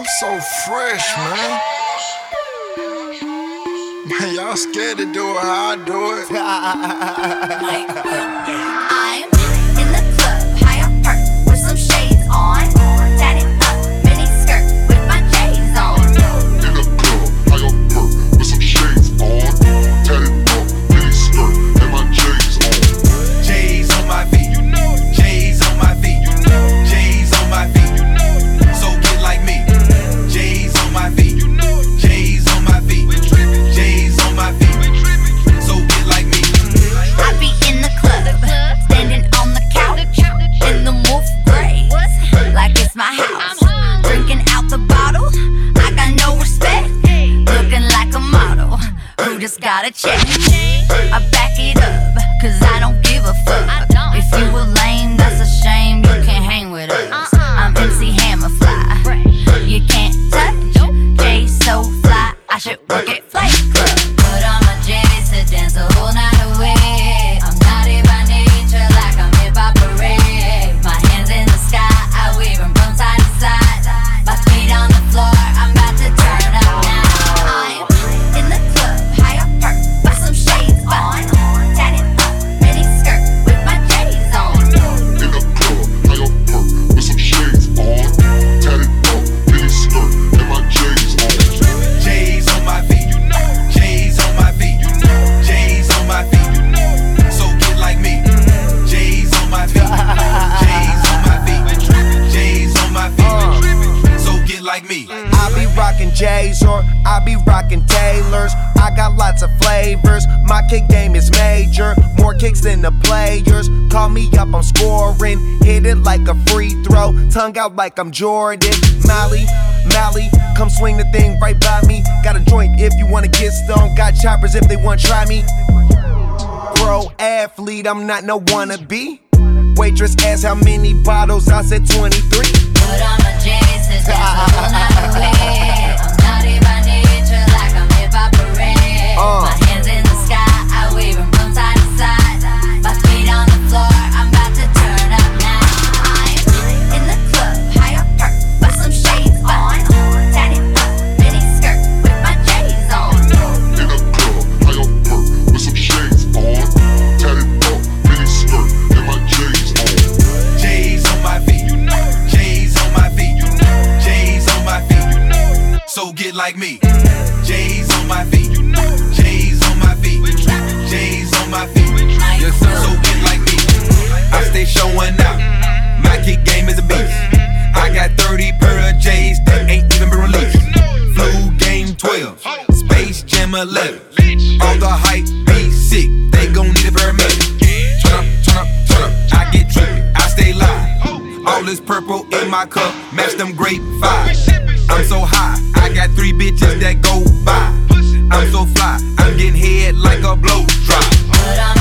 I'm so fresh, man. Man, y'all scared to do it how I do it. just got a check. I back it up, cause I don't give a fuck. If you were lame, that's a shame. You can't hang with us. Uh-uh. I'm MC Hammerfly. You can't touch J so fly. I should work at Flight I be rockin' Taylors. I got lots of flavors. My kick game is major, more kicks than the players. Call me up, I'm scoring. Hit it like a free throw, tongue out like I'm Jordan. Mally, Mally, come swing the thing right by me. Got a joint if you wanna get stoned. Got choppers if they wanna try me. Pro athlete, I'm not no wannabe. Waitress asked how many bottles, I said 23. Like me. J's on my feet. J's on my feet. J's on my feet. Yes, sir. So get like me. I stay showing out. My kick game is a beast. I got 30 pair of J's that ain't even been released. Flu game 12. Space Jam 11. All the hype be sick. They gon' need a paramedic. Turn up, turn up, turn up. I get trippy. I stay live. All this purple in my cup. Match them grape vibes. I'm so high. Got three bitches that go by. I'm so fly. I'm getting head like a blow drop.